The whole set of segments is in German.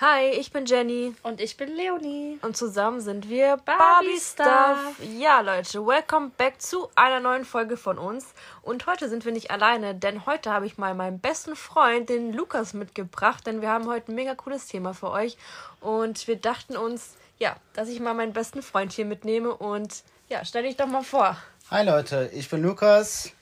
Hi, ich bin Jenny. Und ich bin Leonie. Und zusammen sind wir Barbie Stuff. Ja, Leute, welcome back zu einer neuen Folge von uns. Und heute sind wir nicht alleine, denn heute habe ich mal meinen besten Freund, den Lukas, mitgebracht, denn wir haben heute ein mega cooles Thema für euch. Und wir dachten uns, ja, dass ich mal meinen besten Freund hier mitnehme und ja, stell dich doch mal vor. Hi Leute, ich bin Lukas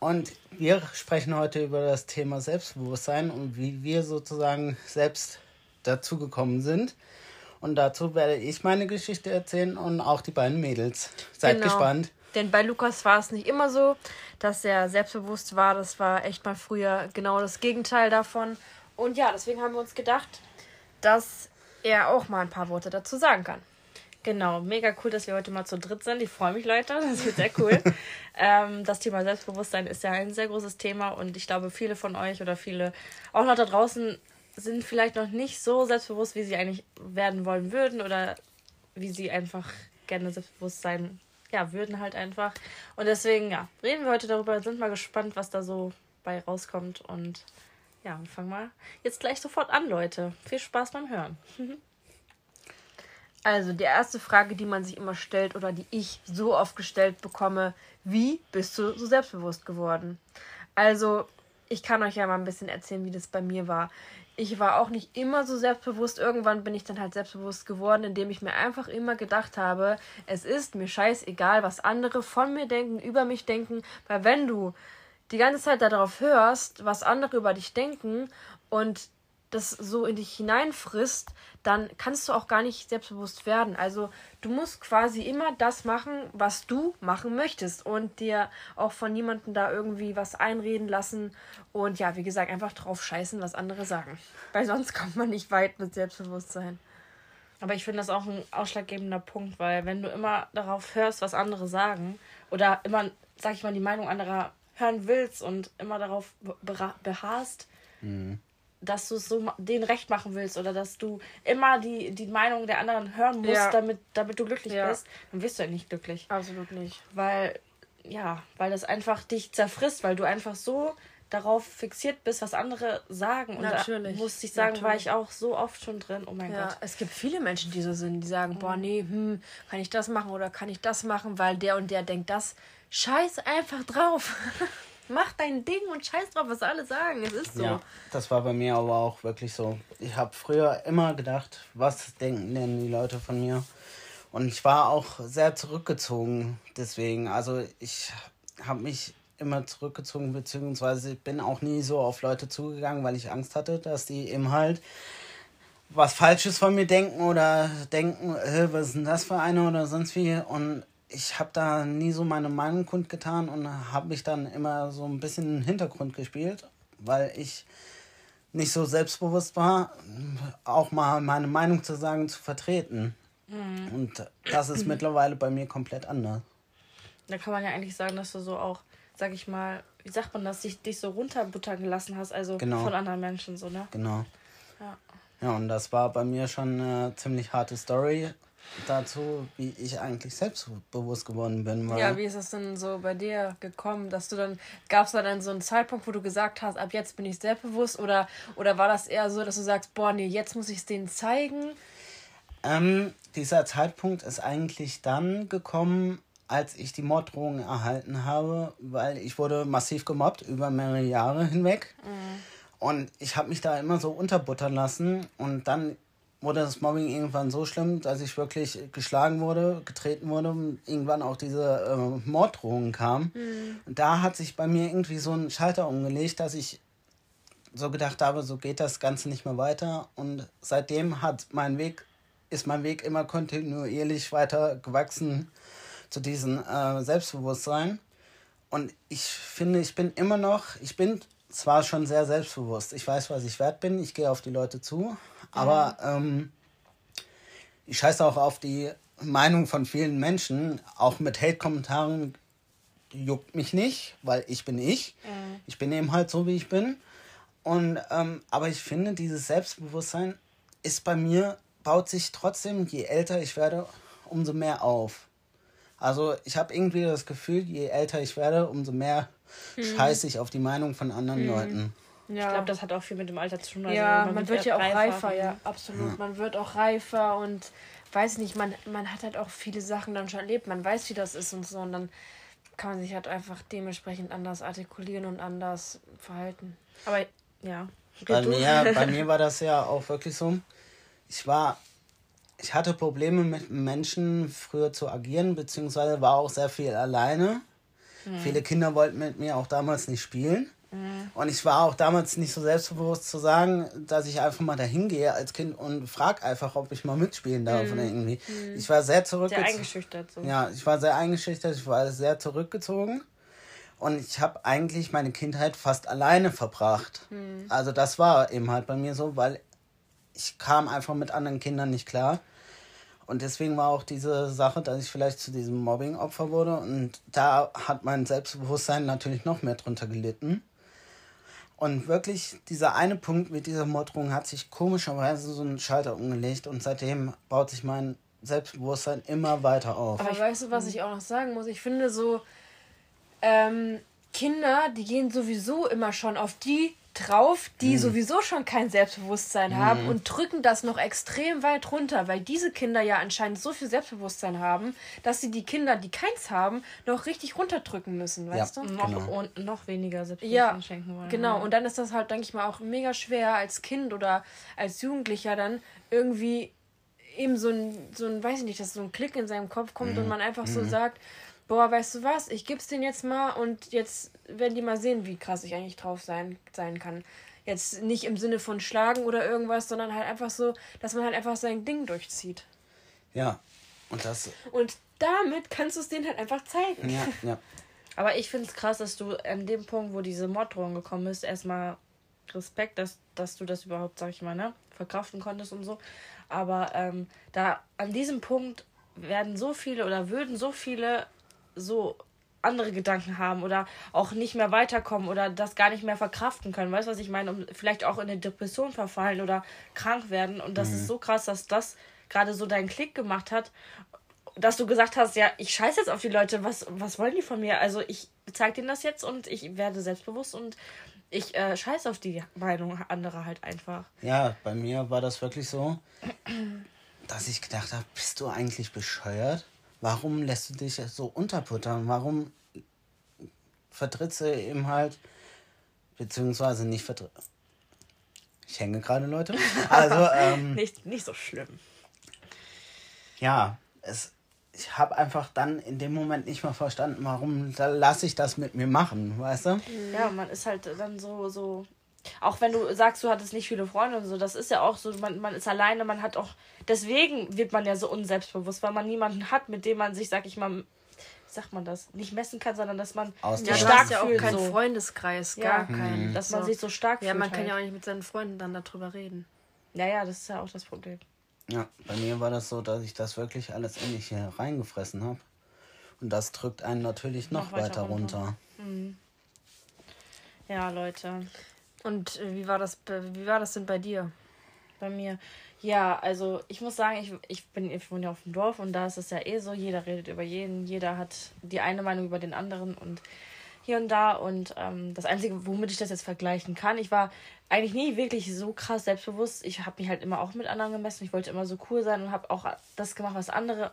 und wir sprechen heute über das Thema Selbstbewusstsein und wie wir sozusagen selbst dazugekommen sind. Und dazu werde ich meine Geschichte erzählen und auch die beiden Mädels. Seid genau. gespannt. Denn bei Lukas war es nicht immer so, dass er selbstbewusst war. Das war echt mal früher genau das Gegenteil davon. Und ja, deswegen haben wir uns gedacht, dass er auch mal ein paar Worte dazu sagen kann. Genau, mega cool, dass wir heute mal zu dritt sind. Ich freue mich, Leute. Das wird sehr cool. ähm, das Thema Selbstbewusstsein ist ja ein sehr großes Thema und ich glaube, viele von euch oder viele auch noch da draußen sind vielleicht noch nicht so selbstbewusst, wie sie eigentlich werden wollen würden oder wie sie einfach gerne selbstbewusst sein ja, würden halt einfach. Und deswegen, ja, reden wir heute darüber, sind mal gespannt, was da so bei rauskommt. Und ja, wir fangen mal jetzt gleich sofort an, Leute. Viel Spaß beim Hören. Also, die erste Frage, die man sich immer stellt oder die ich so oft gestellt bekomme, wie bist du so selbstbewusst geworden? Also, ich kann euch ja mal ein bisschen erzählen, wie das bei mir war. Ich war auch nicht immer so selbstbewusst. Irgendwann bin ich dann halt selbstbewusst geworden, indem ich mir einfach immer gedacht habe, es ist mir scheißegal, was andere von mir denken, über mich denken, weil wenn du die ganze Zeit darauf hörst, was andere über dich denken und das so in dich hineinfrisst, dann kannst du auch gar nicht selbstbewusst werden. Also du musst quasi immer das machen, was du machen möchtest und dir auch von niemandem da irgendwie was einreden lassen und ja, wie gesagt, einfach drauf scheißen, was andere sagen. Weil sonst kommt man nicht weit mit Selbstbewusstsein. Aber ich finde das auch ein ausschlaggebender Punkt, weil wenn du immer darauf hörst, was andere sagen oder immer, sag ich mal, die Meinung anderer hören willst und immer darauf beharrst, mhm dass du es so denen recht machen willst oder dass du immer die, die Meinung der anderen hören musst, ja. damit, damit du glücklich ja. bist, dann wirst du ja nicht glücklich. Absolut nicht. Weil, ja, weil das einfach dich zerfrisst, weil du einfach so darauf fixiert bist, was andere sagen. Und Natürlich. da muss ich sagen, Natürlich. war ich auch so oft schon drin. Oh mein ja, Gott. Es gibt viele Menschen, die so sind, die sagen, mhm. boah, nee, hm, kann ich das machen oder kann ich das machen, weil der und der denkt das. Scheiß einfach drauf. mach dein Ding und scheiß drauf, was alle sagen. Es ist so. Ja, das war bei mir aber auch wirklich so. Ich habe früher immer gedacht, was denken denn die Leute von mir? Und ich war auch sehr zurückgezogen deswegen. Also ich habe mich immer zurückgezogen, beziehungsweise bin auch nie so auf Leute zugegangen, weil ich Angst hatte, dass die eben halt was Falsches von mir denken oder denken, äh, was ist denn das für eine oder sonst wie. Und ich habe da nie so meine Meinung kundgetan und habe mich dann immer so ein bisschen im Hintergrund gespielt, weil ich nicht so selbstbewusst war, auch mal meine Meinung zu sagen, zu vertreten. Mhm. Und das ist mittlerweile bei mir komplett anders. Da kann man ja eigentlich sagen, dass du so auch, sag ich mal, wie sagt man das, dich, dich so runterbuttern gelassen hast, also genau. von anderen Menschen so, ne? Genau. Ja. Ja, und das war bei mir schon eine ziemlich harte Story dazu, wie ich eigentlich selbstbewusst geworden bin. ja, wie ist es denn so bei dir gekommen, dass du dann, gab es da dann so einen Zeitpunkt, wo du gesagt hast, ab jetzt bin ich selbstbewusst oder, oder war das eher so, dass du sagst, boah, nee, jetzt muss ich es denen zeigen? Ähm, dieser Zeitpunkt ist eigentlich dann gekommen, als ich die Morddrohung erhalten habe, weil ich wurde massiv gemobbt über mehrere Jahre hinweg. Mhm. Und ich habe mich da immer so unterbuttern lassen und dann wurde das Mobbing irgendwann so schlimm, dass ich wirklich geschlagen wurde, getreten wurde und irgendwann auch diese äh, Morddrohungen kamen. Mhm. Und da hat sich bei mir irgendwie so ein Schalter umgelegt, dass ich so gedacht habe, so geht das Ganze nicht mehr weiter. Und seitdem hat mein Weg, ist mein Weg immer kontinuierlich weiter gewachsen zu diesem äh, Selbstbewusstsein. Und ich finde, ich bin immer noch, ich bin zwar schon sehr selbstbewusst. Ich weiß, was ich wert bin. Ich gehe auf die Leute zu. Aber ähm, ich scheiße auch auf die Meinung von vielen Menschen. Auch mit Hate-Kommentaren juckt mich nicht, weil ich bin ich. Mhm. Ich bin eben halt so, wie ich bin. Und, ähm, aber ich finde, dieses Selbstbewusstsein ist bei mir, baut sich trotzdem, je älter ich werde, umso mehr auf. Also ich habe irgendwie das Gefühl, je älter ich werde, umso mehr mhm. scheiße ich auf die Meinung von anderen mhm. Leuten. Ja. Ich glaube, das hat auch viel mit dem Alter zu tun. Also ja, man, man wird, ja auch reifer, reifer ja, absolut. Ja. Man wird auch reifer und weiß nicht, man, man hat halt auch viele Sachen dann schon erlebt. Man weiß, wie das ist und so. Und dann kann man sich halt einfach dementsprechend anders artikulieren und anders verhalten. Aber ja. Bei mir, bei mir war das ja auch wirklich so. Ich war, ich hatte Probleme mit Menschen früher zu agieren, beziehungsweise war auch sehr viel alleine. Mhm. Viele Kinder wollten mit mir auch damals nicht spielen. Mhm. Und ich war auch damals nicht so selbstbewusst zu sagen, dass ich einfach mal dahin gehe als Kind und frag einfach, ob ich mal mitspielen darf mhm. oder irgendwie. Mhm. Ich war sehr zurückgezogen. Sehr eingeschüchtert. So. Ja, ich war sehr eingeschüchtert, ich war sehr zurückgezogen. Und ich habe eigentlich meine Kindheit fast alleine verbracht. Mhm. Also das war eben halt bei mir so, weil ich kam einfach mit anderen Kindern nicht klar. Und deswegen war auch diese Sache, dass ich vielleicht zu diesem Mobbing-Opfer wurde. Und da hat mein Selbstbewusstsein natürlich noch mehr drunter gelitten. Und wirklich, dieser eine Punkt mit dieser Morddrohung hat sich komischerweise so einen Schalter umgelegt und seitdem baut sich mein Selbstbewusstsein immer weiter auf. Aber weißt du, was ich auch noch sagen muss? Ich finde so, ähm, Kinder, die gehen sowieso immer schon auf die drauf, die mhm. sowieso schon kein Selbstbewusstsein mhm. haben und drücken das noch extrem weit runter, weil diese Kinder ja anscheinend so viel Selbstbewusstsein haben, dass sie die Kinder, die keins haben, noch richtig runterdrücken müssen, weißt ja, du? Noch, genau. und noch weniger Selbstbewusstsein ja, schenken wollen. Genau, und dann ist das halt, denke ich mal, auch mega schwer als Kind oder als Jugendlicher dann irgendwie eben so ein, so ein, weiß ich nicht, dass so ein Klick in seinem Kopf kommt mhm. und man einfach so mhm. sagt, boah, weißt du was, ich gib's denen jetzt mal und jetzt werden die mal sehen, wie krass ich eigentlich drauf sein, sein kann. Jetzt nicht im Sinne von schlagen oder irgendwas, sondern halt einfach so, dass man halt einfach sein Ding durchzieht. Ja, und das. Und damit kannst du es denen halt einfach zeigen. Ja, ja. Aber ich finde es krass, dass du an dem Punkt, wo diese Morddrohung gekommen ist, erstmal Respekt, dass, dass du das überhaupt, sag ich mal, ne, verkraften konntest und so. Aber ähm, da an diesem Punkt werden so viele oder würden so viele so andere Gedanken haben oder auch nicht mehr weiterkommen oder das gar nicht mehr verkraften können. Weißt du, was ich meine? Um vielleicht auch in eine Depression verfallen oder krank werden. Und das mhm. ist so krass, dass das gerade so deinen Klick gemacht hat, dass du gesagt hast, ja, ich scheiße jetzt auf die Leute, was, was wollen die von mir? Also ich zeige denen das jetzt und ich werde selbstbewusst und ich äh, scheiße auf die Meinung anderer halt einfach. Ja, bei mir war das wirklich so, dass ich gedacht habe, bist du eigentlich bescheuert? Warum lässt du dich so unterputtern? Warum vertrittst du eben halt, beziehungsweise nicht vertritt. Ich hänge gerade, Leute. Also, ähm, nicht, nicht so schlimm. Ja, es, ich habe einfach dann in dem Moment nicht mehr verstanden, warum da lasse ich das mit mir machen, weißt du? Ja, man ist halt dann so, so auch wenn du sagst, du hattest nicht viele Freunde und so, das ist ja auch so, man, man ist alleine, man hat auch, deswegen wird man ja so unselbstbewusst, weil man niemanden hat, mit dem man sich, sag ich mal, wie sagt man das, nicht messen kann, sondern dass man Aus ja, stark ja auch keinen so. Freundeskreis, gar ja, keinen. Mhm. Dass man so. sich so stark fühlt. Ja, man kann halt. ja auch nicht mit seinen Freunden dann darüber reden. Naja, das ist ja auch das Problem. Ja, bei mir war das so, dass ich das wirklich alles in mich hier reingefressen habe. Und das drückt einen natürlich noch, noch weiter, weiter, runter. runter. Mhm. Ja, Leute. Und äh, wie war das, wie war das denn bei dir? Bei mir. Ja, also ich muss sagen, ich, ich bin ich wohne ja auf dem Dorf und da ist es ja eh so, jeder redet über jeden, jeder hat die eine Meinung über den anderen und hier und da. Und ähm, das Einzige, womit ich das jetzt vergleichen kann, ich war eigentlich nie wirklich so krass selbstbewusst. Ich habe mich halt immer auch mit anderen gemessen. Ich wollte immer so cool sein und habe auch das gemacht, was andere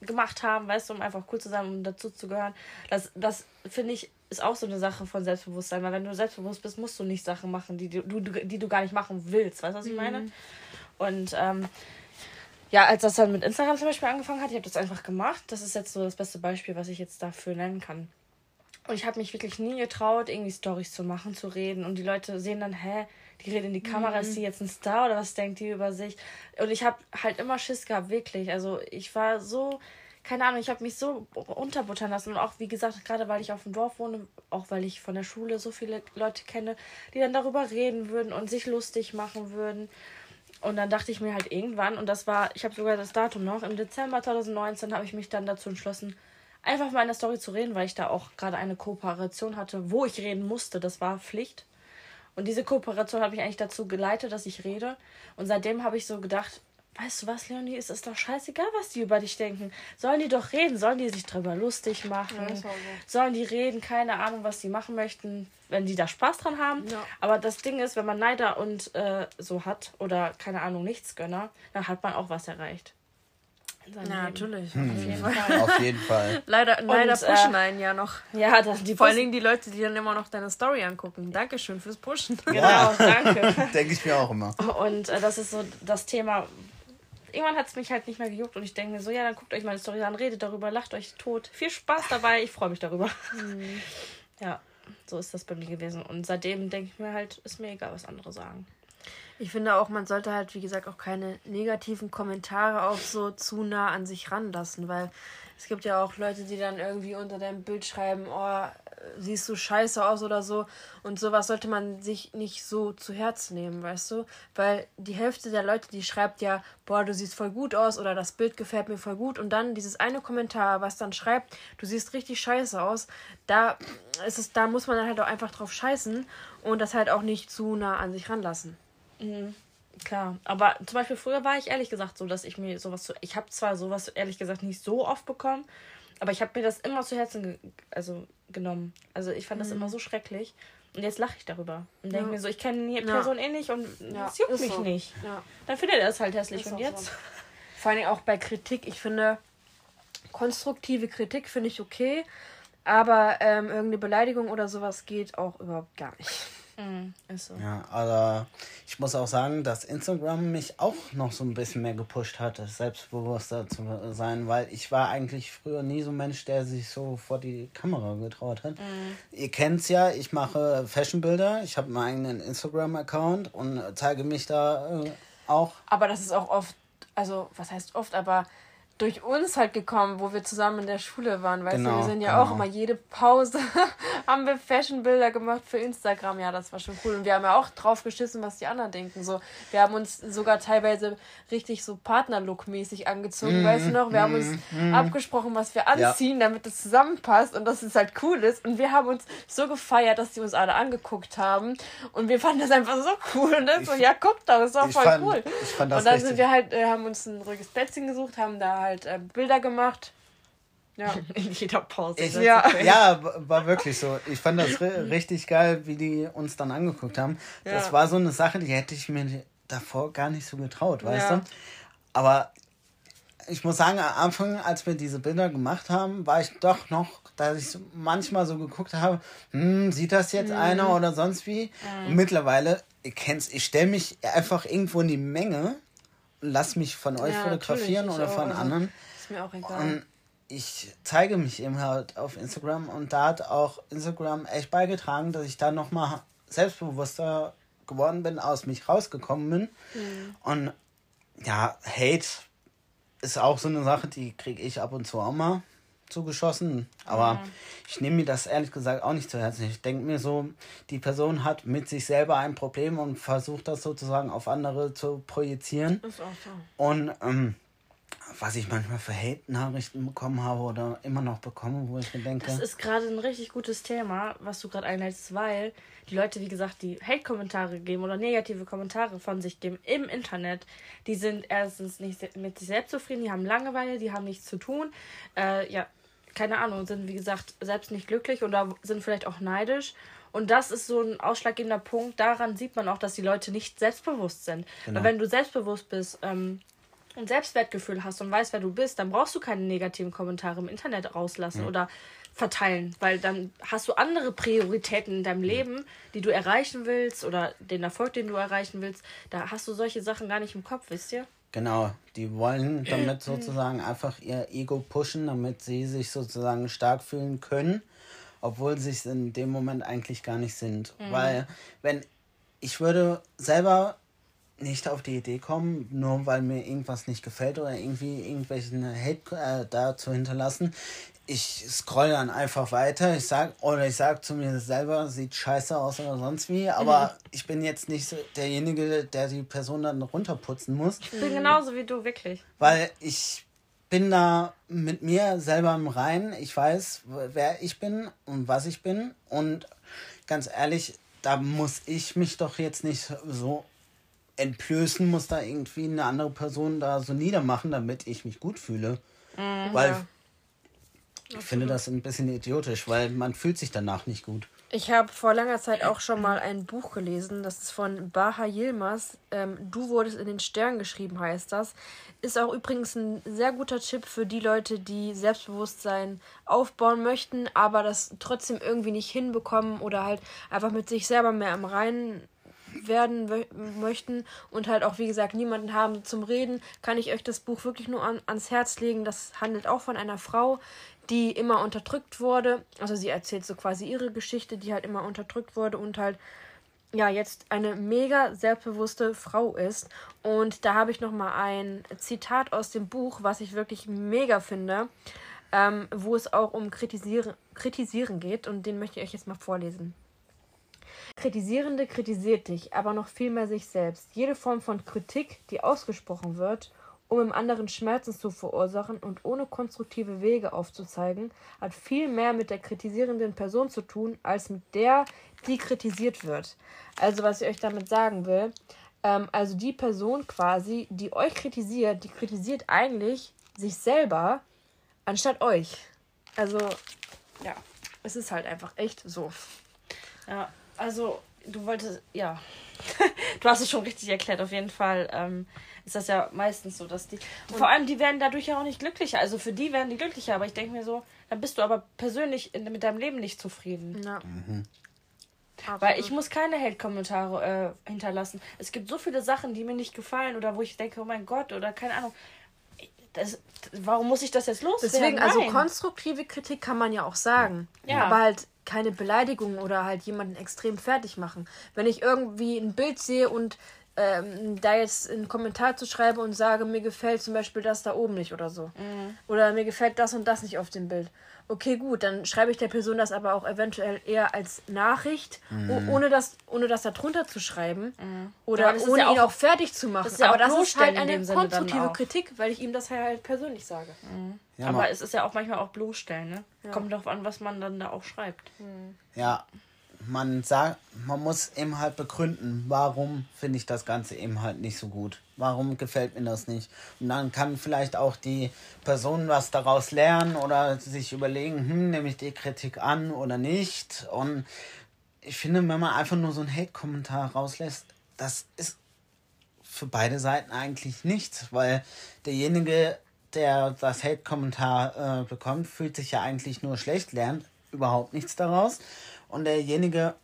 gemacht haben, weißt du, um einfach cool zu sein, um dazu zu gehören. Das, das finde ich, ist auch so eine Sache von Selbstbewusstsein, weil wenn du selbstbewusst bist, musst du nicht Sachen machen, die du, die du gar nicht machen willst. Weißt du, was ich mhm. meine? Und ähm, ja, als das dann mit Instagram zum Beispiel angefangen hat, ich habe das einfach gemacht. Das ist jetzt so das beste Beispiel, was ich jetzt dafür nennen kann. Und ich habe mich wirklich nie getraut, irgendwie Stories zu machen, zu reden. Und die Leute sehen dann, hä, die redet in die Kamera, mhm. ist sie jetzt ein Star oder was denkt die über sich? Und ich habe halt immer Schiss gehabt, wirklich. Also ich war so, keine Ahnung, ich habe mich so unterbuttern lassen. Und auch, wie gesagt, gerade weil ich auf dem Dorf wohne, auch weil ich von der Schule so viele Leute kenne, die dann darüber reden würden und sich lustig machen würden. Und dann dachte ich mir halt irgendwann, und das war, ich habe sogar das Datum noch, im Dezember 2019 habe ich mich dann dazu entschlossen, einfach mal in der Story zu reden, weil ich da auch gerade eine Kooperation hatte, wo ich reden musste. Das war Pflicht. Und diese Kooperation hat mich eigentlich dazu geleitet, dass ich rede. Und seitdem habe ich so gedacht, weißt du was, Leonie, es ist doch scheißegal, was die über dich denken. Sollen die doch reden, sollen die sich drüber lustig machen, Ja, so. sollen die reden, keine Ahnung, was die machen möchten, wenn die da Spaß dran haben. Ja. Aber das Ding ist, wenn man Neider und äh, so hat oder keine Ahnung, Nichtsgönner, dann hat man auch was erreicht. In seinem Ja, Leben. natürlich. Auf jeden Fall. Auf jeden Fall. Leider, leider äh, pushen einen ja noch. Ja, das, die Vor allen Dingen die Leute, die dann immer noch deine Story angucken. Dankeschön fürs Pushen. Genau, danke. Denke ich mir auch immer. Und äh, das ist so das Thema. Irgendwann hat es mich halt nicht mehr gejuckt und ich denke mir so, ja, dann guckt euch meine Story an, redet darüber, lacht euch tot. Viel Spaß dabei, ich freue mich darüber. Ja, so ist das bei mir gewesen. Und seitdem denke ich mir halt, ist mir egal, was andere sagen. Ich finde auch, man sollte halt, wie gesagt, auch keine negativen Kommentare auch so zu nah an sich ranlassen, weil es gibt ja auch Leute, die dann irgendwie unter deinem Bild schreiben, oh, siehst du scheiße aus oder so. Und sowas sollte man sich nicht so zu Herzen nehmen, weißt du? Weil die Hälfte der Leute, die schreibt ja, boah, du siehst voll gut aus oder das Bild gefällt mir voll gut. Und dann dieses eine Kommentar, was dann schreibt, du siehst richtig scheiße aus, da ist es, da muss man dann halt auch einfach drauf scheißen und das halt auch nicht zu nah an sich ranlassen. Klar, aber zum Beispiel früher war ich ehrlich gesagt so, dass ich mir sowas zu. Ich habe zwar sowas ehrlich gesagt nicht so oft bekommen, aber ich habe mir das immer zu Herzen ge also, genommen. Also ich fand das immer so schrecklich. Und jetzt lache ich darüber und denke Ja. mir so, ich kenne die Ja. Person eh nicht und Ja, es juckt ist mich so. nicht. Ja. Dann findet er es halt hässlich. Ist und jetzt? so. Vor allen Dingen auch bei Kritik. Ich finde, konstruktive Kritik finde ich okay, aber ähm, irgendeine Beleidigung oder sowas geht auch überhaupt gar nicht. Mhm, ist so. Ja, aber ich muss auch sagen, dass Instagram mich auch noch so ein bisschen mehr gepusht hat, selbstbewusster zu sein, weil ich war eigentlich früher nie so ein Mensch, der sich so vor die Kamera getraut hat. Ihr kennt's ja, ich mache Fashionbilder, ich habe meinen eigenen Instagram-Account und zeige mich da äh, auch. Aber das ist auch oft, also was heißt oft, aber durch uns halt gekommen, wo wir zusammen in der Schule waren, weißt du, Genau, wir sind ja genau. auch immer jede Pause haben wir Fashionbilder gemacht für Instagram, ja, das war schon cool. Und wir haben ja auch drauf geschissen, was die anderen denken, so, wir haben uns sogar teilweise richtig so Partnerlook-mäßig angezogen, weißt du noch, wir haben uns abgesprochen, was wir anziehen, damit es zusammenpasst und dass es halt cool ist. Und wir haben uns so gefeiert, dass die uns alle angeguckt haben. Und wir fanden das einfach so cool und dann so, ja, guck doch, ist doch Ich voll fand- cool. ich fand das und dann richtig- sind wir halt, äh, haben uns ein ruhiges Plätzchen gesucht, haben da halt äh, Bilder gemacht. Ja. In jeder Pause. Ich, Das Ja. okay. ja, war wirklich so. Ich fand das ri- richtig geil, wie die uns dann angeguckt haben. Das Ja. war so eine Sache, die hätte ich mir davor gar nicht so getraut, weißt Ja. du? Aber ich muss sagen, am Anfang, als wir diese Bilder gemacht haben, war ich doch noch, dass ich manchmal so geguckt habe, hm, sieht das jetzt einer oder sonst wie? Und mittlerweile, ihr kennt's, ich stelle mich einfach irgendwo in die Menge lass mich von euch Ja, fotografieren oder ich von auch, also- anderen. Ist mir auch egal. Und ich zeige mich eben halt auf Instagram und da hat auch Instagram echt beigetragen, dass ich da nochmal selbstbewusster geworden bin, aus mich rausgekommen bin. Und ja, Hate ist auch so eine Sache, die kriege ich ab und zu auch mal zugeschossen. Aber ich nehme mir das ehrlich gesagt auch nicht zu Herzen. Ich denke mir so, die Person hat mit sich selber ein Problem und versucht das sozusagen auf andere zu projizieren. ist auch so. Und ähm, was ich manchmal für Hate-Nachrichten bekommen habe oder immer noch bekomme, wo ich mir denke, Das ist gerade ein richtig gutes Thema, was du gerade einleitest, weil die Leute, wie gesagt, die Hate-Kommentare geben oder negative Kommentare von sich geben im Internet, die sind erstens nicht mit sich selbst zufrieden, die haben Langeweile, die haben nichts zu tun, äh, ja, keine Ahnung, sind wie gesagt selbst nicht glücklich oder sind vielleicht auch neidisch. Und das ist so ein ausschlaggebender Punkt. Daran sieht man auch, dass die Leute nicht selbstbewusst sind. Genau. Weil wenn du selbstbewusst bist, ähm, und Selbstwertgefühl hast und weißt, wer du bist, dann brauchst du keine negativen Kommentare im Internet rauslassen oder verteilen, weil dann hast du andere Prioritäten in deinem Leben, die du erreichen willst oder den Erfolg, den du erreichen willst. Da hast du solche Sachen gar nicht im Kopf, wisst ihr? Genau, die wollen damit sozusagen einfach ihr Ego pushen, damit sie sich sozusagen stark fühlen können, obwohl sie es in dem Moment eigentlich gar nicht sind. Weil, wenn ich würde selber nicht auf die Idee kommen, nur weil mir irgendwas nicht gefällt oder irgendwie irgendwelchen Hate äh, da zu hinterlassen. Ich scroll dann einfach weiter. Ich sag oder ich sag zu mir selber, sieht scheiße aus oder sonst wie, aber ich bin jetzt nicht derjenige, der die Person dann runterputzen muss, Ich bin genauso wie du, wirklich. weil ich bin da mit mir selber im Reinen. Ich weiß, wer ich bin und was ich bin und ganz ehrlich, da muss ich mich doch jetzt nicht so entblößen muss da irgendwie eine andere Person da so niedermachen, damit ich mich gut fühle. Mhm, weil. Ich finde das ein bisschen idiotisch, weil man fühlt sich danach nicht gut. Ich habe vor langer Zeit auch schon mal ein Buch gelesen, das ist von Baha Yilmaz. Ähm, du wurdest in den Stern geschrieben, heißt das. Ist auch übrigens ein sehr guter Tipp für die Leute, die Selbstbewusstsein aufbauen möchten, aber das trotzdem irgendwie nicht hinbekommen oder halt einfach mit sich selber mehr im Reinen werden möchten und halt auch, wie gesagt, niemanden haben zum Reden, kann ich euch das Buch wirklich nur an, ans Herz legen. Das handelt auch von einer Frau, die immer unterdrückt wurde. Also sie erzählt so quasi ihre Geschichte, die halt immer unterdrückt wurde und halt ja jetzt eine mega selbstbewusste Frau ist. Und da habe ich noch mal ein Zitat aus dem Buch, was ich wirklich mega finde, ähm, wo es auch um Kritisieren, Kritisieren geht und den möchte ich euch jetzt mal vorlesen. Kritisierende kritisiert dich, aber noch viel mehr sich selbst. Jede Form von Kritik, die ausgesprochen wird, um im anderen Schmerzen zu verursachen und ohne konstruktive Wege aufzuzeigen, hat viel mehr mit der kritisierenden Person zu tun, als mit der, die kritisiert wird. Also was ich euch damit sagen will, ähm, also die Person quasi, die euch kritisiert, die kritisiert eigentlich sich selber anstatt euch. Also ja, es ist halt einfach echt so. Ja, also du wolltest, ja. du hast es schon richtig erklärt, auf jeden Fall. Ähm, ist das ja meistens so, dass die. vor allem, die werden dadurch ja auch nicht glücklicher. Also für die werden die glücklicher, aber ich denke mir so, dann bist du aber persönlich in, mit deinem Leben nicht zufrieden. Ja. Weil ich muss keine Hate-Kommentare äh, hinterlassen. Es gibt so viele Sachen, die mir nicht gefallen oder wo ich denke, oh mein Gott, oder keine Ahnung. Das, warum muss ich das jetzt loswerden? Deswegen, also Nein. konstruktive Kritik kann man ja auch sagen. Ja. Aber halt keine Beleidigung oder halt jemanden extrem fertig machen. Wenn ich irgendwie ein Bild sehe und ähm, da jetzt einen Kommentar zu schreibe und sage, mir gefällt zum Beispiel das da oben nicht oder so. Oder mir gefällt das und das nicht auf dem Bild. Okay, gut, dann schreibe ich der Person das aber auch eventuell eher als Nachricht, o- ohne das, ohne das da drunter zu schreiben. Ja, Oder ist ohne ja ihn auch- auch fertig zu machen. das ist ja aber auch das ist bloßstellen halt in eine konstruktive auch. Kritik, weil ich ihm das halt persönlich sage. Ja, aber es ist ja auch manchmal auch bloßstellen, ne? Kommt darauf an, was man dann da auch schreibt. ja, man sagt, man muss eben halt begründen, warum finde ich das Ganze eben halt nicht so gut. Warum gefällt mir das nicht? Und dann kann vielleicht auch die Person was daraus lernen oder sich überlegen, hm, nehme ich die Kritik an oder nicht. Und ich finde, wenn man einfach nur so einen Hate-Kommentar rauslässt, das ist für beide Seiten eigentlich nichts, weil derjenige, der das Hate-Kommentar äh, bekommt, fühlt sich ja eigentlich nur schlecht, lernt überhaupt nichts daraus. Und derjenige,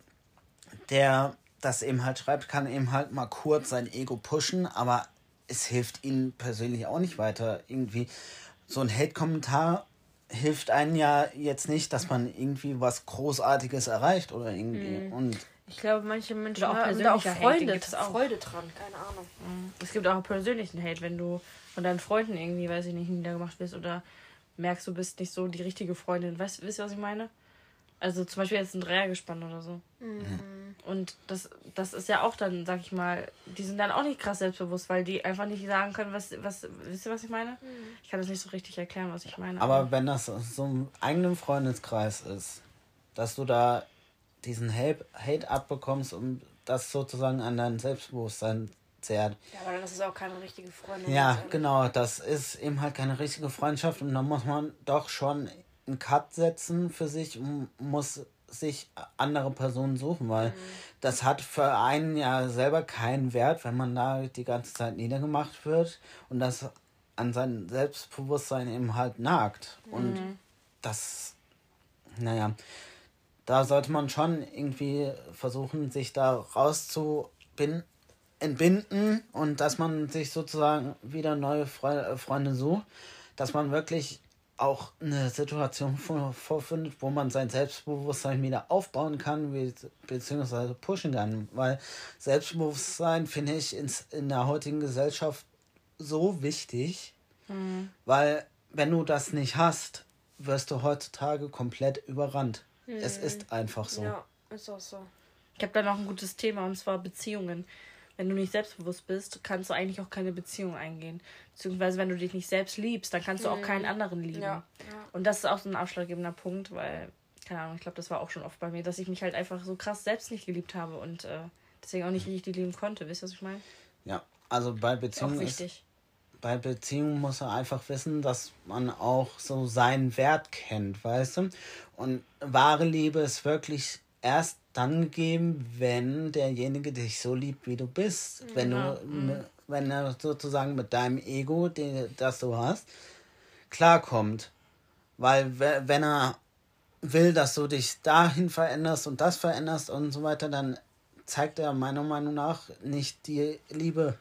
der das eben halt schreibt, kann eben halt mal kurz sein Ego pushen, aber es hilft ihnen persönlich auch nicht weiter. Irgendwie so ein Hate-Kommentar hilft einem ja jetzt nicht, dass man irgendwie was Großartiges erreicht oder irgendwie. Und Ich glaube, manche Menschen Oder auch haben da auch persönlicher Hate, auch. Freude dran. Keine Ahnung. Es gibt auch persönlichen Hate, wenn du von deinen Freunden irgendwie, weiß ich nicht, niedergemacht wirst oder merkst, du bist nicht so die richtige Freundin. Weißt, wisst ihr, was ich meine? Also zum Beispiel jetzt ein Dreiergespann oder so. Und das, das ist ja auch dann, sag ich mal, die sind dann auch nicht krass selbstbewusst, weil die einfach nicht sagen können, was, was, wisst ihr, was ich meine? Ich kann das nicht so richtig erklären, was ich meine. Aber wenn das so im eigenen Freundeskreis ist, dass du da diesen Hate, Hate abbekommst und das sozusagen an dein Selbstbewusstsein zehrt. Ja, aber das ist auch keine richtige Freundin. Ja, genau, das ist eben halt keine richtige Freundschaft und da muss man doch schon einen Cut setzen für sich und muss sich andere Personen suchen, weil das hat für einen ja selber keinen Wert, wenn man da die ganze Zeit niedergemacht wird und das an sein Selbstbewusstsein eben halt nagt. Und das, naja, da sollte man schon irgendwie versuchen, sich da rauszubinden, entbinden und dass man sich sozusagen wieder neue Fre Freunde sucht, dass man wirklich auch eine Situation vor- vorfindet, wo man sein Selbstbewusstsein wieder aufbauen kann, be beziehungsweise pushen kann. Weil Selbstbewusstsein finde ich ins, in der heutigen Gesellschaft so wichtig, weil wenn du das nicht hast, wirst du heutzutage komplett überrannt. Es ist einfach so. Ja, ist auch so. Ich habe da noch ein gutes Thema und zwar Beziehungen. Wenn du nicht selbstbewusst bist, kannst du eigentlich auch keine Beziehung eingehen. Beziehungsweise wenn du dich nicht selbst liebst, dann kannst du auch keinen anderen lieben. Ja, Und das ist auch so ein ausschlaggebender Punkt, weil, keine Ahnung, ich glaube, das war auch schon oft bei mir, dass ich mich halt einfach so krass selbst nicht geliebt habe und äh, deswegen auch nicht richtig lieben konnte. Wisst ihr, was ich meine? Ja, also bei Beziehungen ist, bei Beziehungen muss er einfach wissen, dass man auch so seinen Wert kennt, weißt du? Und wahre Liebe ist wirklich erst dann gegeben, wenn derjenige dich so liebt, wie du bist. Wenn Ja. du, Mhm. wenn er sozusagen mit deinem Ego, die, das du hast, klarkommt. Weil we- wenn er will, dass du dich dahin veränderst und das veränderst und so weiter, dann zeigt er meiner Meinung nach nicht die Liebe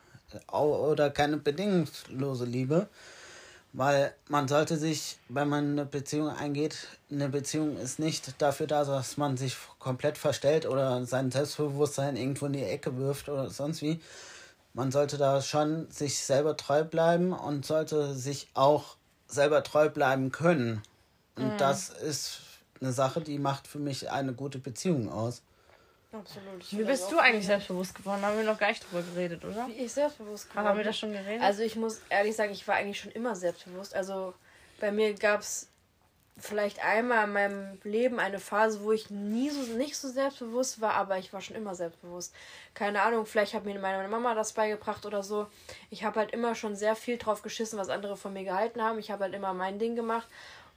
au- oder keine bedingungslose Liebe, weil man sollte sich, wenn man eine Beziehung eingeht, eine Beziehung ist nicht dafür da, dass man sich komplett verstellt oder sein Selbstbewusstsein irgendwo in die Ecke wirft oder sonst wie. Man sollte da schon sich selber treu bleiben und sollte sich auch selber treu bleiben können. Und Mhm. das ist eine Sache, die macht für mich eine gute Beziehung aus. Absolut. Wie bist du eigentlich selbstbewusst geworden? Haben wir noch gar nicht drüber geredet, oder? Wie ich selbstbewusst geworden Haben wir bin? da schon geredet? Also ich muss ehrlich sagen, ich war eigentlich schon immer selbstbewusst. Also bei mir gab es vielleicht einmal in meinem Leben eine Phase, wo ich nie so nicht so selbstbewusst war, aber ich war schon immer selbstbewusst. Keine Ahnung, vielleicht hat mir meine Mama das beigebracht oder so. Ich habe halt immer schon sehr viel drauf geschissen, was andere von mir gehalten haben. Ich habe halt immer mein Ding gemacht.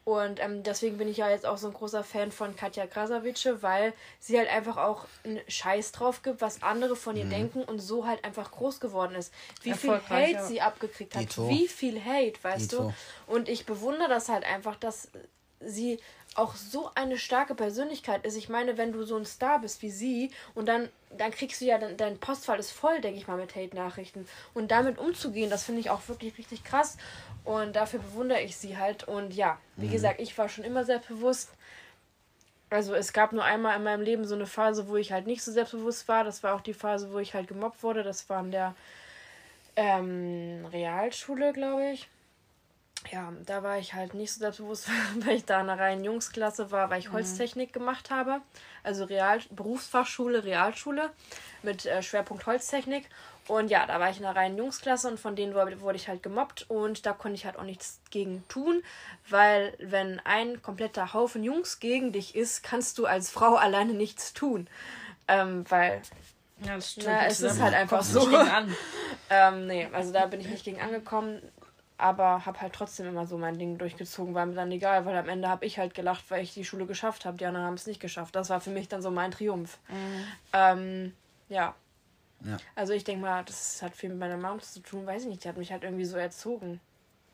Und ähm, deswegen bin ich ja jetzt auch so ein großer Fan von Katja Krasavice, weil sie halt einfach auch einen Scheiß drauf gibt, was andere von ihr denken und so halt einfach groß geworden ist. Wie viel Hate ja. sie abgekriegt hat, Dito. wie viel Hate, weißt Dito. du? Und ich bewundere das halt einfach, dass sie auch so eine starke Persönlichkeit ist. Ich meine, wenn du so ein Star bist wie sie und dann, dann kriegst du ja, dein, dein Postfall ist voll, denke ich mal, mit Hate-Nachrichten. Und damit umzugehen, das finde ich auch wirklich richtig krass. Und dafür bewundere ich sie halt. Und ja, wie gesagt, ich war schon immer selbstbewusst. Also es gab nur einmal in meinem Leben so eine Phase, wo ich halt nicht so selbstbewusst war. Das war auch die Phase, wo ich halt gemobbt wurde. Das war in der ähm, Realschule, glaube ich. Ja, da war ich halt nicht so selbstbewusst, weil ich da in einer reinen Jungsklasse war, weil ich Holztechnik gemacht habe. Also Real Berufsfachschule, Realschule mit äh, Schwerpunkt Holztechnik. Und ja, da war ich in einer reinen Jungsklasse und von denen wurde, ich halt gemobbt und da konnte ich halt auch nichts gegen tun, weil wenn ein kompletter Haufen Jungs gegen dich ist, kannst du als Frau alleine nichts tun. Ähm, weil ja, das stimmt. na, es ist halt einfach so. an. Ähm, nee, also da bin ich nicht gegen angekommen, aber habe halt trotzdem immer so mein Ding durchgezogen, war mir dann egal, weil am Ende habe ich halt gelacht, weil ich die Schule geschafft habe. Die anderen haben es nicht geschafft. Das war für mich dann so mein Triumph. Ähm, ja. Ja. Also ich denke mal, das hat viel mit meiner Mom zu tun, weiß ich nicht. Die hat mich halt irgendwie so erzogen,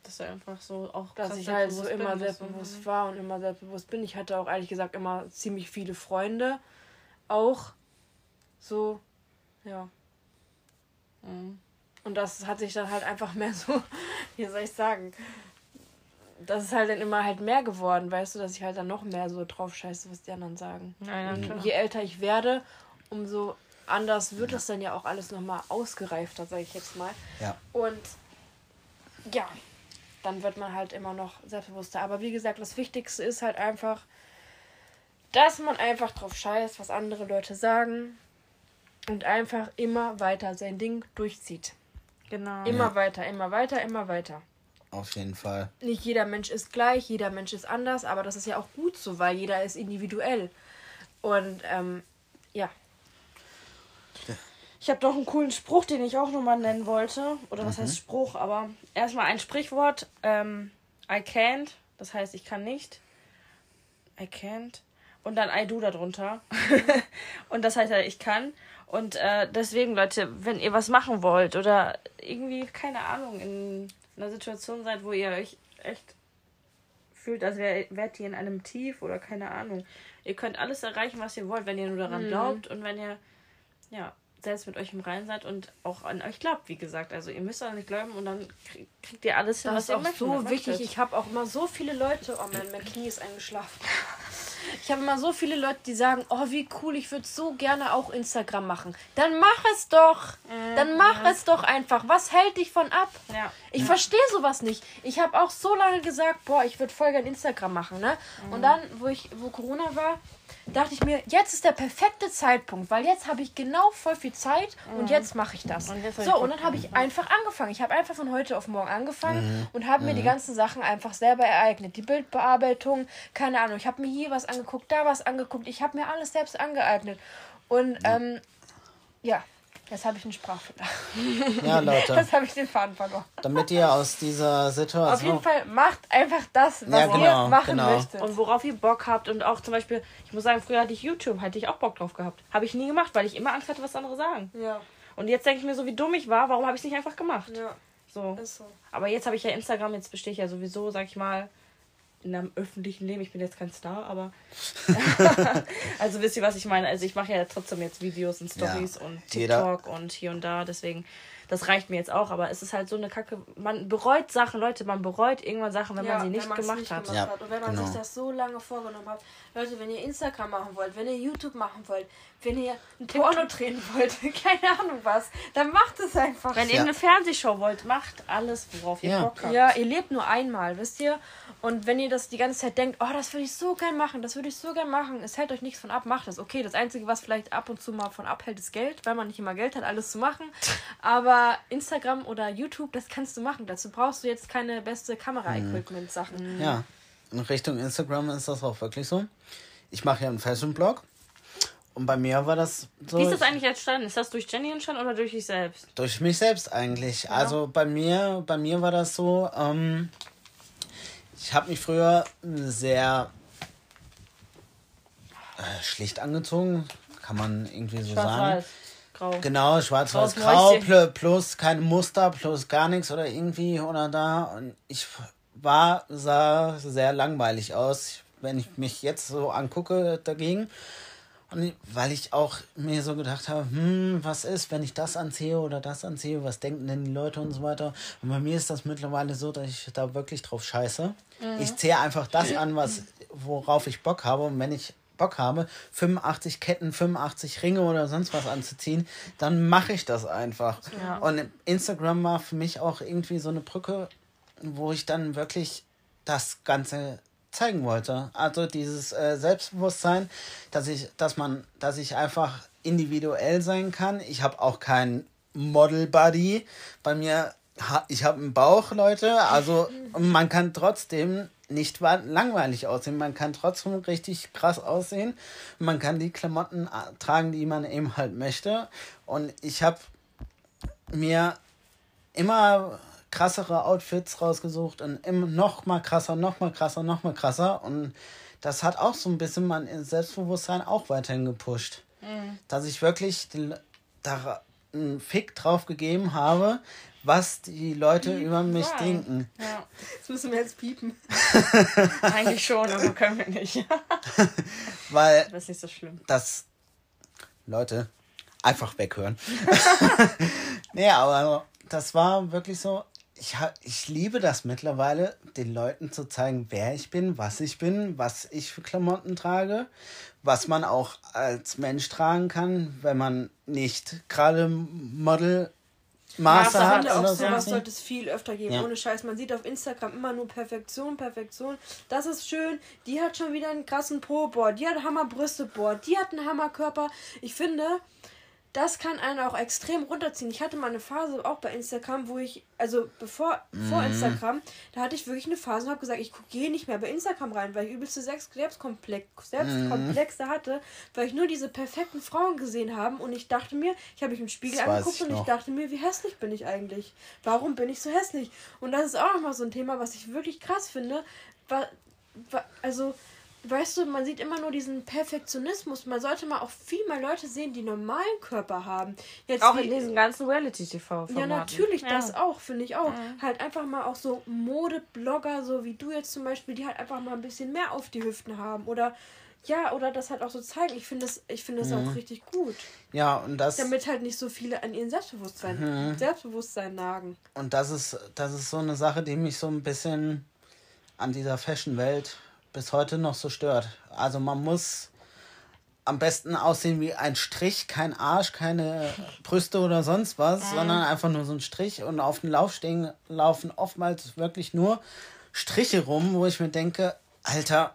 Dass er einfach so auch dass ich halt so selbstbewusst immer du- selbstbewusst war und immer selbstbewusst bin. Ich hatte auch ehrlich gesagt immer ziemlich viele Freunde. Auch so, ja. Mhm. Und das hat sich dann halt einfach mehr so, wie soll ich sagen, das ist halt dann immer halt mehr geworden, weißt du, dass ich halt dann noch mehr so drauf scheiße, was die anderen sagen. Und klar. je älter ich werde, umso anders wird das dann ja auch alles nochmal ausgereifter, sage ich jetzt mal. Ja. Und ja, dann wird man halt immer noch selbstbewusster. Aber wie gesagt, das Wichtigste ist halt einfach, dass man einfach drauf scheißt, was andere Leute sagen und einfach immer weiter sein Ding durchzieht. Genau. Immer weiter, immer weiter, immer weiter. Auf jeden Fall. Nicht jeder Mensch ist gleich, jeder Mensch ist anders, aber das ist ja auch gut so, weil jeder ist individuell. Und ähm, ja, Ich habe noch einen coolen Spruch, den ich auch nochmal nennen wollte. Oder was heißt Spruch? Aber erstmal ein Sprichwort. Ähm, I can't. Das heißt, ich kann nicht. I can't. Und dann I do darunter. und das heißt ja, ich kann. Und äh, deswegen, Leute, wenn ihr was machen wollt oder irgendwie, keine Ahnung, in einer Situation seid, wo ihr euch echt fühlt, als wär, wärt ihr in einem Tief oder keine Ahnung. Ihr könnt alles erreichen, was ihr wollt, wenn ihr nur daran glaubt und wenn ihr ja, selbst mit euch im Reinen seid und auch an euch glaubt, wie gesagt. Also ihr müsst daran nicht glauben und dann krieg- kriegt ihr alles hin, das was ist ihr auch möchtet, so was wichtig. möchtet. Ich habe auch immer so viele Leute, oh mein, mein Knie ist eingeschlafen. Ich habe immer so viele Leute, die sagen, oh wie cool, ich würde so gerne auch Instagram machen. Dann mach es doch. Dann mach es doch einfach. Was hält dich von ab? Ja. Ich verstehe sowas nicht. Ich habe auch so lange gesagt, boah, ich würde voll gerne Instagram machen, ne? Und dann, wo ich, wo Corona war, dachte ich mir, jetzt ist der perfekte Zeitpunkt, weil jetzt habe ich genau voll viel Zeit und jetzt mache ich das. Und so, und dann habe ich einfach angefangen. Ich habe einfach von heute auf morgen angefangen und habe mir die ganzen Sachen einfach selber ereignet. Die Bildbearbeitung, keine Ahnung. Ich habe mir hier was angeguckt, da was angeguckt. Ich habe mir alles selbst angeeignet. Und ähm, ja, Jetzt habe ich einen Sprachfehler. Ja, Leute. Jetzt habe ich den Faden verloren. Damit ihr aus dieser Situation. Auf jeden Fall macht einfach das, was Ja, genau, ihr machen genau. möchtet. Und worauf ihr Bock habt und auch zum Beispiel, ich muss sagen, früher hatte ich YouTube, hatte ich auch Bock drauf gehabt. Habe ich nie gemacht, weil ich immer Angst hatte, was andere sagen. ja, Und jetzt denke ich mir so, wie dumm ich war, warum habe ich es nicht einfach gemacht? ja, So. ist so. Aber jetzt habe ich ja Instagram, jetzt bestehe ich ja sowieso, sag ich mal, in einem öffentlichen Leben. Ich bin jetzt kein Star, aber. also wisst ihr, was ich meine? Also ich mache ja trotzdem jetzt Videos und Stories Ja, und jeder- TikTok und hier und da. Deswegen, das reicht mir jetzt auch. Aber es ist halt so eine Kacke. Man bereut Sachen, Leute, man bereut irgendwann Sachen, wenn man sie nicht gemacht nicht hat. gemacht Ja, hat. Und wenn man genau. sich das so lange vorgenommen hat, Leute, wenn ihr Instagram machen wollt, wenn ihr YouTube machen wollt, wenn ihr ein Porno drehen wollt, keine Ahnung was, dann macht es einfach. Wenn ihr Ja. eine Fernsehshow wollt, macht alles, worauf ihr Ja. Bock habt. ja, ihr lebt nur einmal, wisst ihr? Und wenn ihr das die ganze Zeit denkt, oh, das würde ich so gern machen, das würde ich so gern machen, es hält euch nichts von ab, macht es. Okay, das Einzige, was vielleicht ab und zu mal von abhält, ist Geld, weil man nicht immer Geld hat, alles zu machen. Aber Instagram oder YouTube, das kannst du machen. Dazu brauchst du jetzt keine beste Kamera-Equipment-Sachen. Ja, in Richtung Instagram ist das auch wirklich so. Ich mache ja einen Fashion-Blog. Und bei mir war das so. Wie ist das eigentlich entstanden? Ist das durch Jenny entstanden oder durch dich selbst? Durch mich selbst eigentlich. Also bei mir, bei mir war das so, ähm, ich habe mich früher sehr äh, schlicht angezogen, kann man irgendwie so sagen. Schwarz-Weiß. Grau. Genau, schwarz-weiß grau pl- plus keine Muster, plus gar nichts oder irgendwie oder da. Und ich war, sah sehr langweilig aus, wenn ich mich jetzt so angucke dagegen. Und weil ich auch mir so gedacht habe, hm, was ist, wenn ich das anziehe oder das anziehe, was denken denn die Leute und so weiter. Und bei mir ist das mittlerweile so, dass ich da wirklich drauf scheiße. Ich ziehe einfach das an, was, worauf ich Bock habe. Und wenn ich Bock habe, 85 Ketten, 85 Ringe oder sonst was anzuziehen, dann mache ich das einfach. Ja. Und Instagram war für mich auch irgendwie so eine Brücke, wo ich dann wirklich das Ganze zeigen wollte. Also dieses äh, Selbstbewusstsein, dass ich, dass man, dass ich einfach individuell sein kann. Ich habe auch kein Model Body. Bei mir, ha, ich habe einen Bauch, Leute. Also man kann trotzdem nicht langweilig aussehen. Man kann trotzdem richtig krass aussehen. Man kann die Klamotten äh, tragen, die man eben halt möchte. Und ich habe mir immer krassere Outfits rausgesucht und immer noch mal krasser, noch mal krasser, noch mal krasser und das hat auch so ein bisschen mein Selbstbewusstsein auch weiterhin gepusht. Dass ich wirklich den, da einen Fick drauf gegeben habe, was die Leute über mich Ja. denken. Ja, Das müssen wir jetzt piepen. eigentlich schon, aber können wir nicht. Weil Das ist nicht so schlimm. das. Leute, einfach weghören. nee, aber das war wirklich so. Ich, ich liebe das mittlerweile, den Leuten zu zeigen, wer ich bin, was ich bin, was ich für Klamotten trage, was man auch als Mensch tragen kann, wenn man nicht gerade Model Master Master hat auch sowas so. sollte es viel öfter geben. Ja. Ohne Scheiß. Man sieht auf Instagram immer nur Perfektion, Perfektion. Das ist schön. Die hat schon wieder einen krassen Po. Boah, die hat Hammerbrüste. Boah, die hat einen Hammerkörper. Ich finde, das kann einen auch extrem runterziehen. Ich hatte mal eine Phase auch bei Instagram, wo ich, also bevor, vor Mhm. Instagram, da hatte ich wirklich eine Phase und habe gesagt, ich gehe nicht mehr bei Instagram rein, weil ich übelste Selbstkomplex, Selbstkomplexe hatte, weil ich nur diese perfekten Frauen gesehen habe und ich dachte mir, ich habe mich im Spiegel Das angeguckt ich und ich noch. dachte mir, wie hässlich bin ich eigentlich? Warum bin ich so hässlich? Und das ist auch nochmal so ein Thema, was ich wirklich krass finde. Wa- wa- Also, weißt du, man sieht immer nur diesen Perfektionismus. Man sollte mal auch viel mehr Leute sehen, die normalen Körper haben. Jetzt Auch wie- in diesen ganzen Reality-TV. ja, natürlich, ja. das auch, finde ich auch. Halt einfach mal auch so Modeblogger, so wie du jetzt zum Beispiel, die halt einfach mal ein bisschen mehr auf die Hüften haben. Oder ja, oder das halt auch so zeigen. Ich finde das, ich finde das Mhm. auch richtig gut. Ja, und das, Damit halt nicht so viele an ihren Selbstbewusstsein, Mhm. Selbstbewusstsein nagen. und das ist, das ist so eine Sache, die mich so ein bisschen an dieser Fashion-Welt bis heute noch so stört. Also man muss am besten aussehen wie ein Strich, kein Arsch, keine Brüste oder sonst was, sondern einfach nur so ein Strich und auf den Laufstegen laufen oftmals wirklich nur Striche rum, wo ich mir denke, Alter,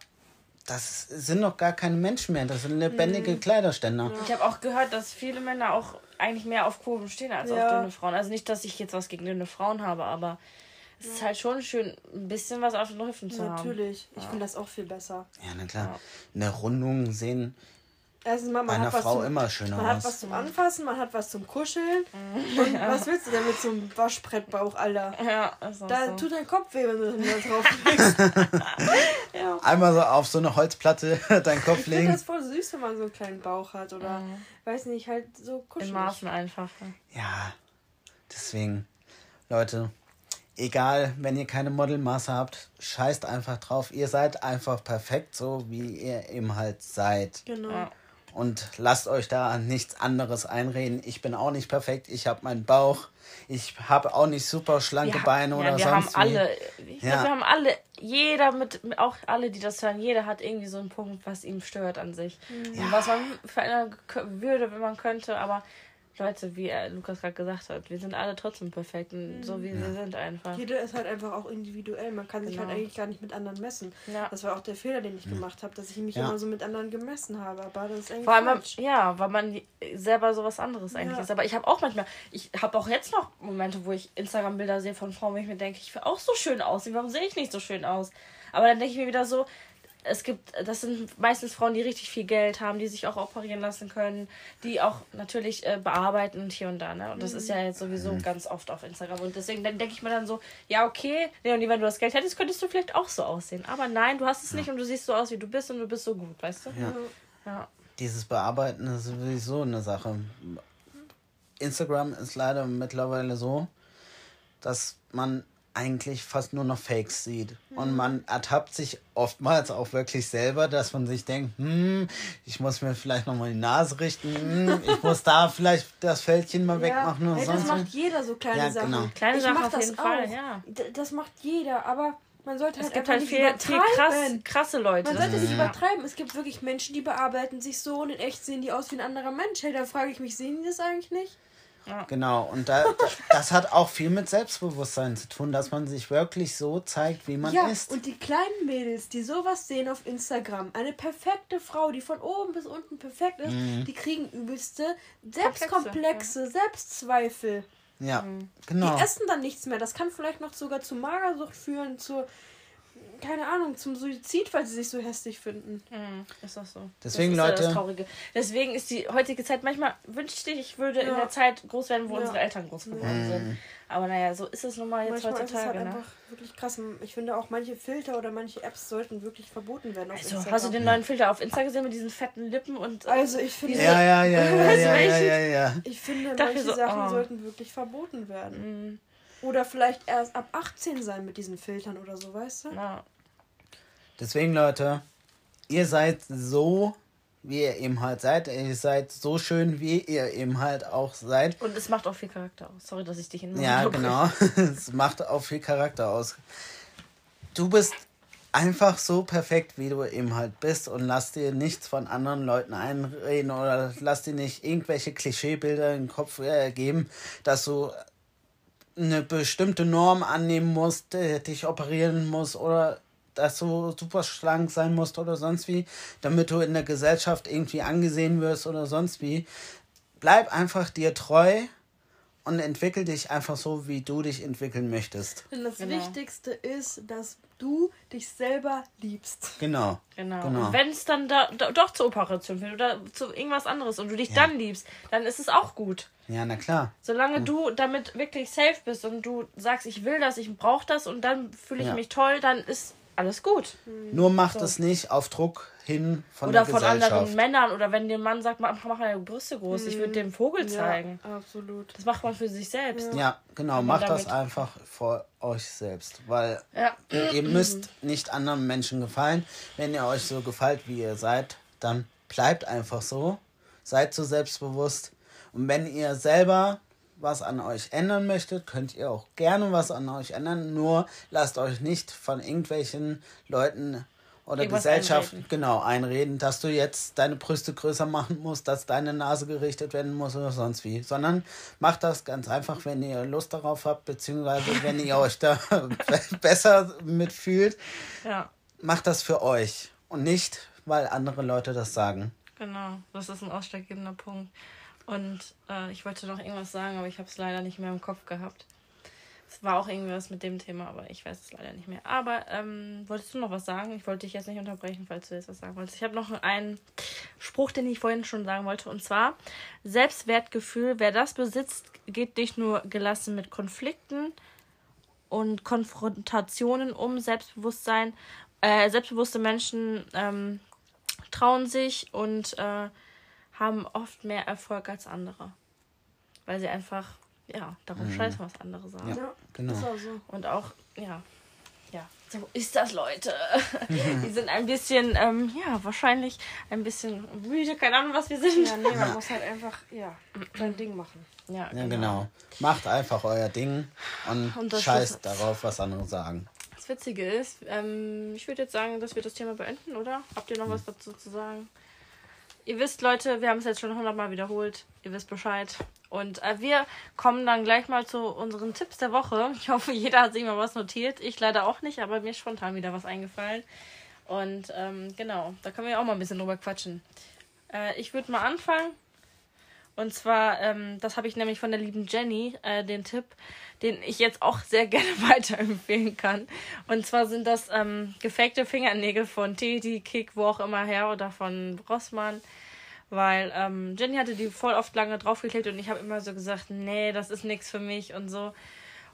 das sind doch gar keine Menschen mehr, das sind lebendige Kleiderständer. Ich habe auch gehört, dass viele Männer auch eigentlich mehr auf Kurven stehen als Ja. auf dünne Frauen. Also nicht, dass ich jetzt was gegen dünne Frauen habe, aber es ist halt schon schön, ein bisschen was auf den Hüften zu haben. Natürlich. Ich finde das auch viel besser. Ja, na klar. In der Rundung sehen Erstens mal, man einer hat was Frau zum, immer schöner Man hat was zum Anfassen, man hat was zum Kuscheln. Und was willst du denn mit so einem Waschbrettbauch, Alter? Ja, ist auch Da so. tut dein Kopf weh, wenn du da drauf legst. ja. Einmal so auf so eine Holzplatte deinen Kopf Ich finde legen. das voll süß, wenn man so einen kleinen Bauch hat. Oder, weiß nicht, halt so In kuschelig. Maßen einfach. Ja, deswegen, Leute, egal, wenn ihr keine Modelmaße habt, scheißt einfach drauf. Ihr seid einfach perfekt, so wie ihr eben halt seid. Genau. Ja. Und lasst euch da an nichts anderes einreden. Ich bin auch nicht perfekt. Ich habe meinen Bauch. Ich habe auch nicht super schlanke Wir Beine ja, oder wir sonst haben wie. alle, ich Ja. glaub, wir haben alle, jeder mit, auch alle, die das hören, jeder hat irgendwie so einen Punkt, was ihm stört an sich. Und was man verändern würde, wenn man könnte, aber Leute, wie Lukas gerade gesagt hat, wir sind alle trotzdem perfekt, und so wie wir sind einfach. Jeder ist halt einfach auch individuell. Man kann sich Genau. halt eigentlich gar nicht mit anderen messen. Ja. Das war auch der Fehler, den ich gemacht habe, dass ich mich Ja. immer so mit anderen gemessen habe. Aber das ist eigentlich Vor allem, ja, weil man selber sowas anderes eigentlich Ja. ist. Aber ich habe auch manchmal, ich habe auch jetzt noch Momente, wo ich Instagram-Bilder sehe von Frauen, wo ich mir denke, ich will auch so schön aussehen. Warum sehe ich nicht so schön aus? Aber dann denke ich mir wieder so, es gibt, das sind meistens Frauen, die richtig viel Geld haben, die sich auch operieren lassen können, die auch natürlich äh, bearbeiten und hier und da. Ne? Und das ist ja jetzt sowieso ganz oft auf Instagram. Und deswegen denke ich mir dann so, ja, okay, Leonie, wenn du das Geld hättest, könntest du vielleicht auch so aussehen. Aber nein, du hast es nicht und du siehst so aus, wie du bist und du bist so gut, weißt du? Ja. Ja. Dieses Bearbeiten ist sowieso eine Sache. Instagram ist leider mittlerweile so, dass man eigentlich fast nur noch Fakes sieht. Und man ertappt sich oftmals auch wirklich selber, dass man sich denkt, hm, ich muss mir vielleicht nochmal die Nase richten, hm, ich muss da vielleicht das Fältchen mal wegmachen oder ey, das sonst macht was. jeder so kleine Ja, Sachen. genau. Kleine ich Sachen auf das jeden Fall, auch. ja. Das macht jeder, aber man sollte Es halt gibt einfach halt nicht viel, viel krass, übertreiben. krasse Leute. Man sollte es nicht Mhm. übertreiben. Es gibt wirklich Menschen, die bearbeiten sich so und in echt sehen die aus wie ein anderer Mensch. Hey, da frage ich mich, sehen die das eigentlich nicht? Genau, und da, das hat auch viel mit Selbstbewusstsein zu tun, dass man sich wirklich so zeigt, wie man ja, ist. und die kleinen Mädels, die sowas sehen auf Instagram, eine perfekte Frau, die von oben bis unten perfekt ist, Mhm. die kriegen übelste Selbstkomplexe, Selbstzweifel. Ja, Die genau. essen dann nichts mehr. Das kann vielleicht noch sogar zu Magersucht führen, zur, keine Ahnung, zum Suizid, weil sie sich so hässlich finden. Mhm, ist das so. Deswegen, das ist ja Leute- Das Traurige. Deswegen ist die heutige Zeit, manchmal wünschte ich, ich würde in Ja. der Zeit groß werden, wo Ja. unsere Eltern groß geworden sind. Aber naja, so ist es nun mal jetzt Manchmal ist es halt heutzutage. Ne? einfach wirklich krass. Ich finde auch manche Filter oder manche Apps sollten wirklich verboten werden. Auf Also, Instagram. hast du den neuen Filter auf Insta gesehen mit diesen fetten Lippen und. äh, Also ich finde, Ja, ja, ja, ja, ja, ja, welchen? ja, ja. ich finde manche so, Sachen oh. sollten wirklich verboten werden. Mhm. Oder vielleicht erst ab 18 sein mit diesen Filtern oder so, weißt du? Ja. Deswegen, Leute, ihr seid so, wie ihr eben halt seid. Ihr seid so schön, wie ihr eben halt auch seid. Und es macht auch viel Charakter aus. Sorry, dass ich dich in den Ja, genau. es macht auch viel Charakter aus. Du bist einfach so perfekt, wie du eben halt bist und lass dir nichts von anderen Leuten einreden oder lass dir nicht irgendwelche Klischeebilder in den Kopf äh, geben, dass du eine bestimmte Norm annehmen musst, äh, dich operieren musst oder dass du super schlank sein musst oder sonst wie, damit du in der Gesellschaft irgendwie angesehen wirst oder sonst wie. Bleib einfach dir treu und entwickel dich einfach so, wie du dich entwickeln möchtest. Denn das Genau. Wichtigste ist, dass du dich selber liebst. Genau. Genau. Genau. Und wenn es dann da, da, doch zur Operation wird oder zu irgendwas anderes und du dich dann liebst, dann ist es auch gut. Ja, na klar. Solange du damit wirklich safe bist und du sagst, ich will das, ich brauche das und dann fühle ich Ja. mich toll, dann ist alles gut. Nur macht es nicht auf Druck hin von oder der von Gesellschaft. anderen Männern oder wenn ein Mann sagt, mach, mach deine Brüste groß, ich würde dem Vogel zeigen. Ja, absolut. Das macht man für sich selbst. Ja, genau. Wenn man Macht das einfach vor euch selbst. Weil Ja. ihr müsst nicht anderen Menschen gefallen. Wenn ihr euch so gefällt, wie ihr seid, dann bleibt einfach so. Seid so selbstbewusst. Und wenn ihr selber was an euch ändern möchtet, könnt ihr auch gerne was an euch ändern. Nur lasst euch nicht von irgendwelchen Leuten oder Irgendwas Gesellschaft einreden. genau einreden, dass du jetzt deine Brüste größer machen musst, dass deine Nase gerichtet werden muss oder sonst wie. Sondern macht das ganz einfach, wenn ihr Lust darauf habt, beziehungsweise wenn ihr euch da besser mitfühlt, ja, macht das für euch und nicht, weil andere Leute das sagen. genau. Das ist ein ausschlaggebender Punkt. Und äh, ich wollte noch irgendwas sagen, aber ich habe es leider nicht mehr im Kopf gehabt. Es war auch irgendwas mit dem Thema, aber ich weiß es leider nicht mehr. Aber ähm, wolltest du noch was sagen? Ich wollte dich jetzt nicht unterbrechen, falls du jetzt was sagen wolltest. Ich habe noch einen Spruch, den ich vorhin schon sagen wollte. Und zwar, Selbstwertgefühl, wer das besitzt, geht nicht nur gelassen mit Konflikten und Konfrontationen um. Selbstbewusstsein, äh, selbstbewusste Menschen ähm, trauen sich und äh, haben oft mehr Erfolg als andere. Weil sie einfach, ja, darum mhm. scheißen, was andere sagen. Ja, genau. Auch so. Und auch, ja, ja, so ist das, Leute. die sind ein bisschen, ähm, ja, wahrscheinlich ein bisschen müde, keine Ahnung, was wir sind. Ja, nee, man muss halt einfach, ja, sein Ding machen. Ja, genau. ja, genau. Macht einfach euer Ding und, und scheißt darauf, was andere sagen. Das Witzige ist, ähm, ich würde jetzt sagen, dass wir das Thema beenden, oder? Habt ihr noch hm. was dazu zu sagen? Ihr wisst, Leute, wir haben es jetzt schon hundertmal wiederholt. Ihr wisst Bescheid. Und äh, wir kommen dann gleich mal zu unseren Tipps der Woche. Ich hoffe, jeder hat sich mal was notiert. Ich leider auch nicht, aber mir ist spontan wieder was eingefallen. Und ähm, genau, da können wir auch mal ein bisschen drüber quatschen. Äh, ich würde mal anfangen. Und zwar, ähm, das habe ich nämlich von der lieben Jenny, äh, den Tipp, den ich jetzt auch sehr gerne weiterempfehlen kann. Und zwar sind das ähm, gefakte Fingernägel von Teddy, Kick, wo auch immer her oder von Rossmann. Weil ähm, Jenny hatte die voll oft lange draufgeklebt und ich habe immer so gesagt, nee, das ist nichts für mich und so.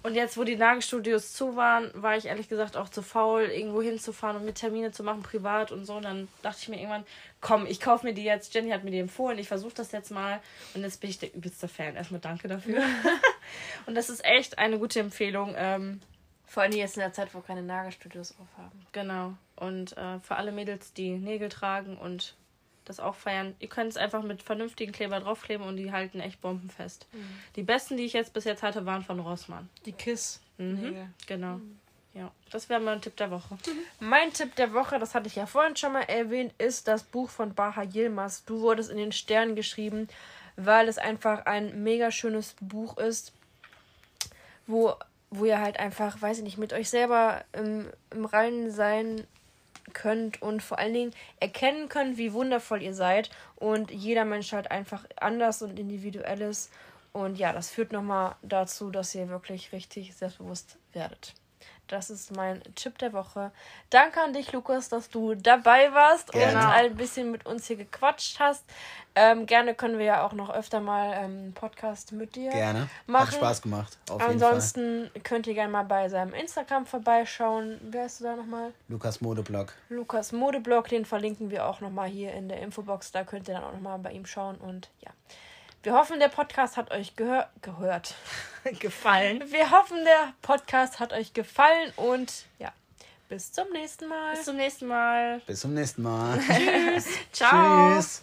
Und jetzt, wo die Nagelstudios zu waren, war ich ehrlich gesagt auch zu faul, irgendwo hinzufahren und mit Termine zu machen, privat und so. Und dann dachte ich mir irgendwann, komm, ich kaufe mir die jetzt. Jenny hat mir die empfohlen, ich versuche das jetzt mal. Und jetzt bin ich der übelste Fan. Erstmal danke dafür. und das ist echt eine gute Empfehlung. Ähm, Vor allem jetzt in der Zeit, wo keine Nagelstudios aufhaben. Genau. Und äh, für alle Mädels, die Nägel tragen und das auch feiern. Ihr könnt es einfach mit vernünftigen Kleber draufkleben und die halten echt bombenfest. Mhm. Die besten, die ich jetzt bis jetzt hatte, waren von Rossmann. Die Kiss. Mhm. Genau. Mhm. Ja, das wäre mein Tipp der Woche. Mein Tipp der Woche, das hatte ich ja vorhin schon mal erwähnt, ist das Buch von Baha Yilmaz. Du wurdest in den Sternen geschrieben, weil es einfach ein mega schönes Buch ist, wo, wo ihr halt einfach, weiß ich nicht, mit euch selber im, im Reinen sein könnt und vor allen Dingen erkennen könnt, wie wundervoll ihr seid. Und jeder Mensch halt einfach anders und individuell ist. Und ja, das führt nochmal dazu, dass ihr wirklich richtig selbstbewusst werdet. Das ist mein Tipp der Woche. Danke an dich, Lukas, dass du dabei warst gerne. und ein bisschen mit uns hier gequatscht hast. Ähm, gerne können wir ja auch noch öfter mal einen ähm, Podcast mit dir gerne. machen. Hat Spaß gemacht. Ansonsten könnt ihr gerne mal bei seinem Instagram vorbeischauen. Wer ist du da nochmal? Lukas Modeblog. Lukas Modeblog, den verlinken wir auch nochmal hier in der Infobox. Da könnt ihr dann auch nochmal bei ihm schauen. Und ja. Wir hoffen, der Podcast hat euch gehör gehört. gefallen. Wir hoffen, der Podcast hat euch gefallen und ja, bis zum nächsten Mal. Bis zum nächsten Mal. Bis zum nächsten Mal. Tschüss. Ciao. Tschüss.